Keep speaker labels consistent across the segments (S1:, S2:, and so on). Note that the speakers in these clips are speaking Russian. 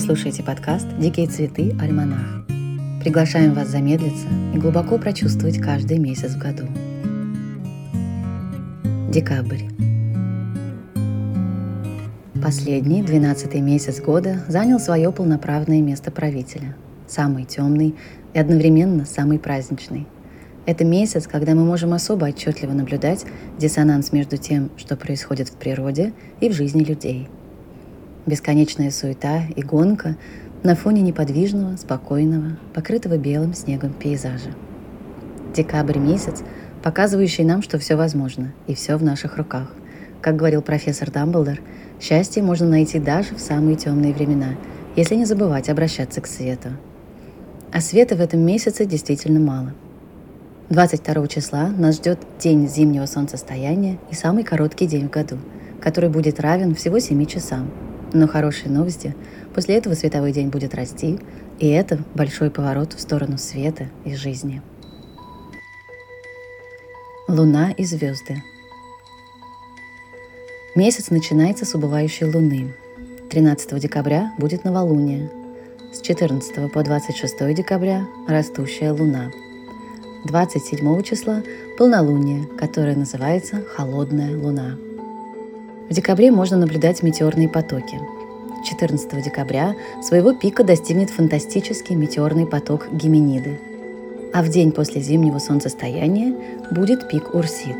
S1: Вы слушаете подкаст «Дикие цветы. Альманах». Приглашаем вас замедлиться и глубоко прочувствовать каждый месяц в году. Декабрь. Последний, двенадцатый месяц года занял свое полноправное место правителя. Самый темный и одновременно самый праздничный. Это месяц, когда мы можем особо отчетливо наблюдать диссонанс между тем, что происходит в природе и в жизни людей – Бесконечная суета и гонка на фоне неподвижного, спокойного, покрытого белым снегом пейзажа. Декабрь месяц, показывающий нам, что все возможно и все в наших руках. Как говорил профессор Дамблдор, счастье можно найти даже в самые темные времена, если не забывать обращаться к свету. А света в этом месяце действительно мало. 22 числа нас ждет день зимнего солнцестояния и самый короткий день в году, который будет равен всего 7 часам – но хорошие новости. После этого световой день будет расти, и это большой поворот в сторону света и жизни. Луна и звезды. Месяц начинается с убывающей луны. 13 декабря будет новолуние. С 14 по 26 декабря – растущая луна. 27 числа – полнолуние, которое называется холодная луна. В декабре можно наблюдать метеорные потоки. 14 декабря своего пика достигнет фантастический метеорный поток Геминиды. А в день после зимнего солнцестояния будет пик Урсид.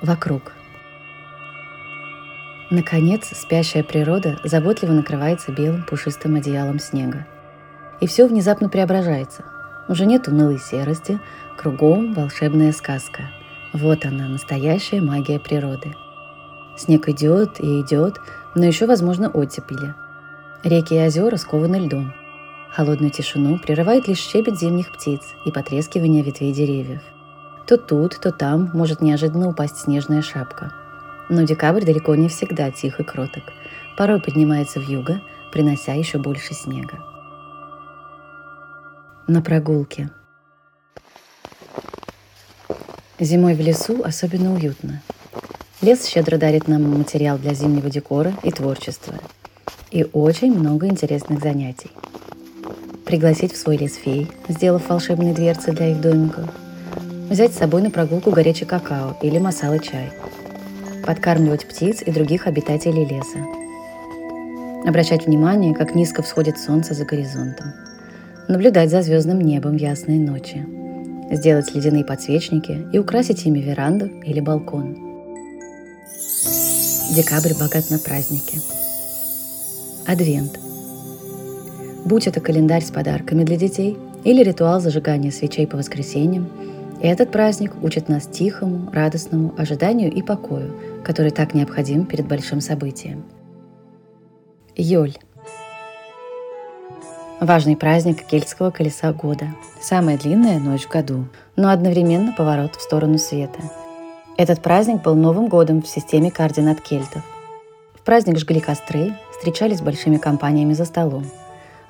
S1: Вокруг. Наконец, спящая природа заботливо накрывается белым пушистым одеялом снега. И все внезапно преображается. Уже нет унылой серости, кругом волшебная сказка – вот она, настоящая магия природы. Снег идет и идет, но еще, возможно, оттепели. Реки и озера скованы льдом. Холодную тишину прерывает лишь щебет зимних птиц и потрескивание ветвей деревьев. То тут, то там может неожиданно упасть снежная шапка. Но декабрь далеко не всегда тих и кроток. Порой поднимается в юго, принося еще больше снега. На прогулке – Зимой в лесу особенно уютно. Лес щедро дарит нам материал для зимнего декора и творчества. И очень много интересных занятий. Пригласить в свой лес фей, сделав волшебные дверцы для их домиков. Взять с собой на прогулку горячий какао или масала-чай. Подкармливать птиц и других обитателей леса. Обращать внимание, как низко всходит солнце за горизонтом. Наблюдать за звездным небом в ясные ночи – сделать ледяные подсвечники и украсить ими веранду или балкон. Декабрь богат на праздники. Адвент. Будь это календарь с подарками для детей или ритуал зажигания свечей по воскресеньям, этот праздник учит нас тихому, радостному ожиданию и покою, который так необходим перед большим событием. Йоль. Важный праздник кельтского колеса года. Самая длинная ночь в году, но одновременно поворот в сторону света. Этот праздник был Новым годом в системе координат кельтов. В праздник жгли костры, встречались большими компаниями за столом.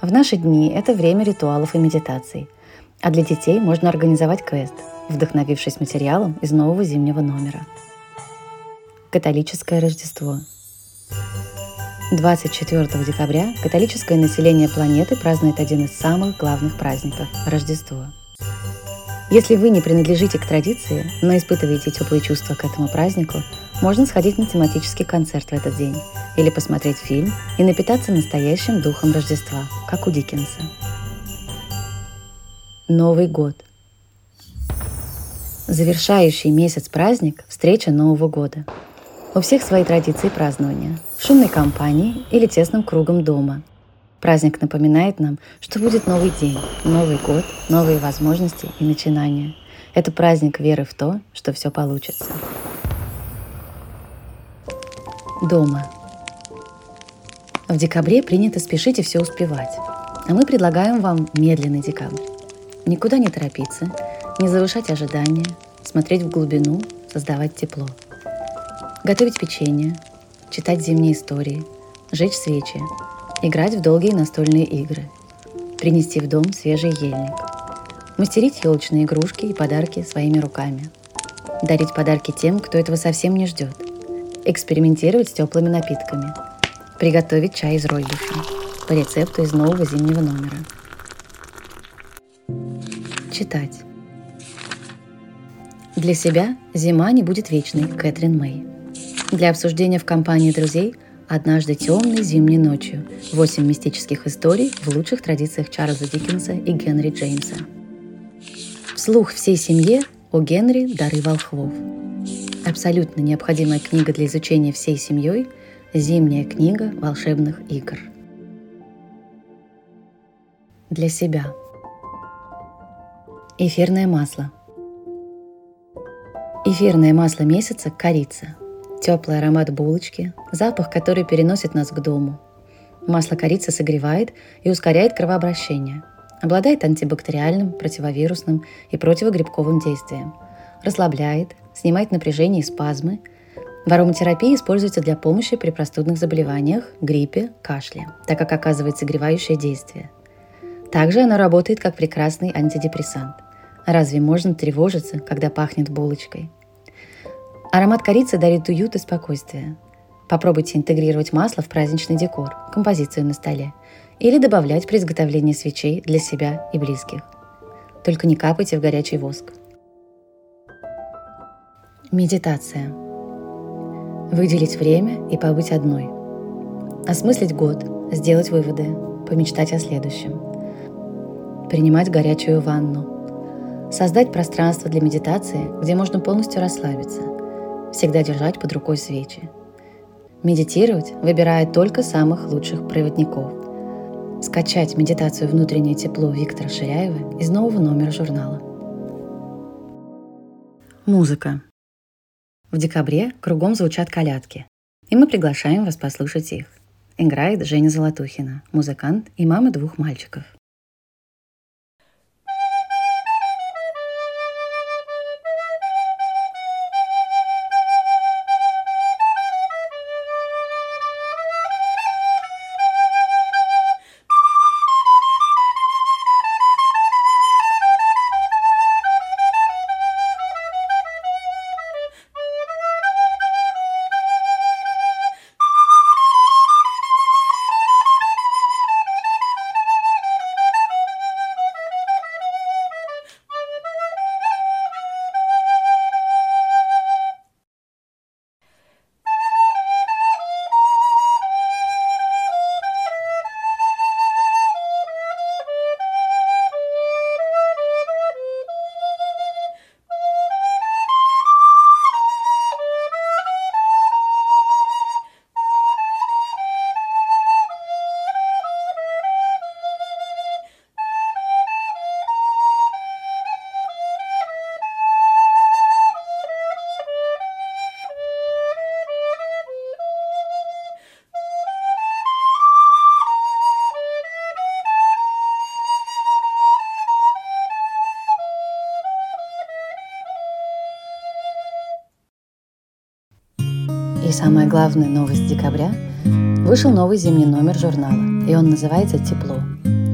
S1: В наши дни это время ритуалов и медитаций. А для детей можно организовать квест, вдохновившись материалом из нового зимнего номера. Католическое Рождество – 24 декабря католическое население планеты празднует один из самых главных праздников – Рождество. Если вы не принадлежите к традиции, но испытываете теплые чувства к этому празднику, можно сходить на тематический концерт в этот день или посмотреть фильм и напитаться настоящим духом Рождества, как у Диккенса. Новый год. Завершающий месяц праздник – встреча Нового года – у всех свои традиции празднования. Шумной компании или тесным кругом дома. Праздник напоминает нам, что будет новый день, Новый год, новые возможности и начинания. Это праздник веры в то, что все получится. Дома. В декабре принято спешить и все успевать. А мы предлагаем вам медленный декабрь. Никуда не торопиться, не завышать ожидания, смотреть в глубину, создавать тепло – готовить печенье, читать зимние истории, жечь свечи, играть в долгие настольные игры, принести в дом свежий ельник, мастерить елочные игрушки и подарки своими руками, дарить подарки тем, кто этого совсем не ждет, экспериментировать с теплыми напитками, Приготовить чай из ройбуша по рецепту из нового зимнего номера. Читать. Для себя зима не будет вечной, Кэтрин Мэй. Для обсуждения в компании друзей «Однажды темной зимней ночью. Восемь мистических историй в лучших традициях Чарльза Диккенса и Генри Джеймса». Вслух всей семье о Генри «Дары волхвов». Абсолютно необходимая книга для изучения всей семьей – «Зимняя книга волшебных игр». Для себя. Эфирное масло. Эфирное масло месяца – корица. Теплый аромат булочки, запах, который переносит нас к дому. Масло корицы согревает и ускоряет кровообращение. Обладает антибактериальным, противовирусным и противогрибковым действием. Расслабляет, снимает напряжение и спазмы. В ароматерапии используется для помощи при простудных заболеваниях, гриппе, кашле, так как оказывает согревающее действие. Также оно работает как прекрасный антидепрессант. Разве можно тревожиться, когда пахнет булочкой? Аромат корицы дарит уют и спокойствие. Попробуйте интегрировать масло в праздничный декор, композицию на столе или добавлять при изготовлении свечей для себя и близких. Только не капайте в горячий воск. Медитация. Выделить время и побыть одной. Осмыслить год, сделать выводы, помечтать о следующем. Принимать горячую ванну. Создать пространство для медитации, где можно полностью расслабиться. Всегда держать под рукой свечи. Медитировать, выбирая только самых лучших проводников. Скачать медитацию «Внутреннее тепло» Виктора Ширяева из нового номера журнала. Музыка. В декабре кругом звучат колядки, и мы приглашаем вас послушать их. Играет Женя Золотухина, музыкант и мама двух мальчиков. И самая главная новость декабря – вышел новый зимний номер журнала, и он называется «Тепло».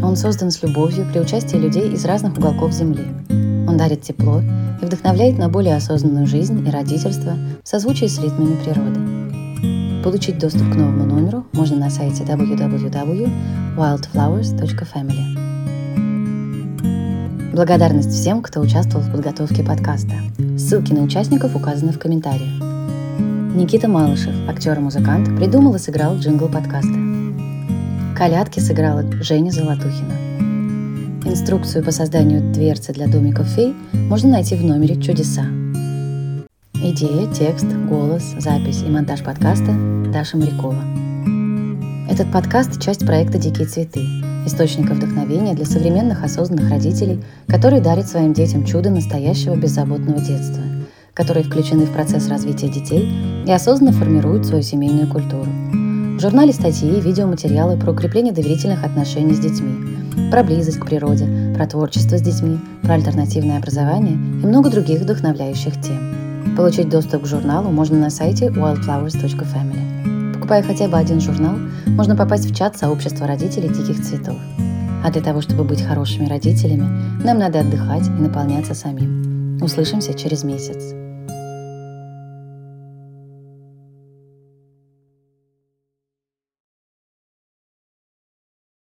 S1: Он создан с любовью при участии людей из разных уголков Земли. Он дарит тепло и вдохновляет на более осознанную жизнь и родительство в созвучии с ритмами природы. Получить доступ к новому номеру можно на сайте www.wildflowers.family. Благодарность всем, кто участвовал в подготовке подкаста. Ссылки на участников указаны в комментариях. Никита Малышев, актер-музыкант, придумал и сыграл джингл подкаста. Колядки сыграла Женя Золотухина. Инструкцию по созданию дверцы для домиков фей можно найти в номере «Чудеса». Идея, текст, голос, запись и монтаж подкаста Даша Морякова. Этот подкаст – часть проекта «Дикие цветы», источника вдохновения для современных осознанных родителей, которые дарят своим детям чудо настоящего беззаботного детства – которые включены в процесс развития детей и осознанно формируют свою семейную культуру. В журнале статьи и видеоматериалы про укрепление доверительных отношений с детьми, про близость к природе, про творчество с детьми, про альтернативное образование и много других вдохновляющих тем. Получить доступ к журналу можно на сайте wildflowers.family. Покупая хотя бы один журнал, можно попасть в чат сообщества родителей диких цветов. А для того, чтобы быть хорошими родителями, нам надо отдыхать и наполняться самим. Услышимся через месяц.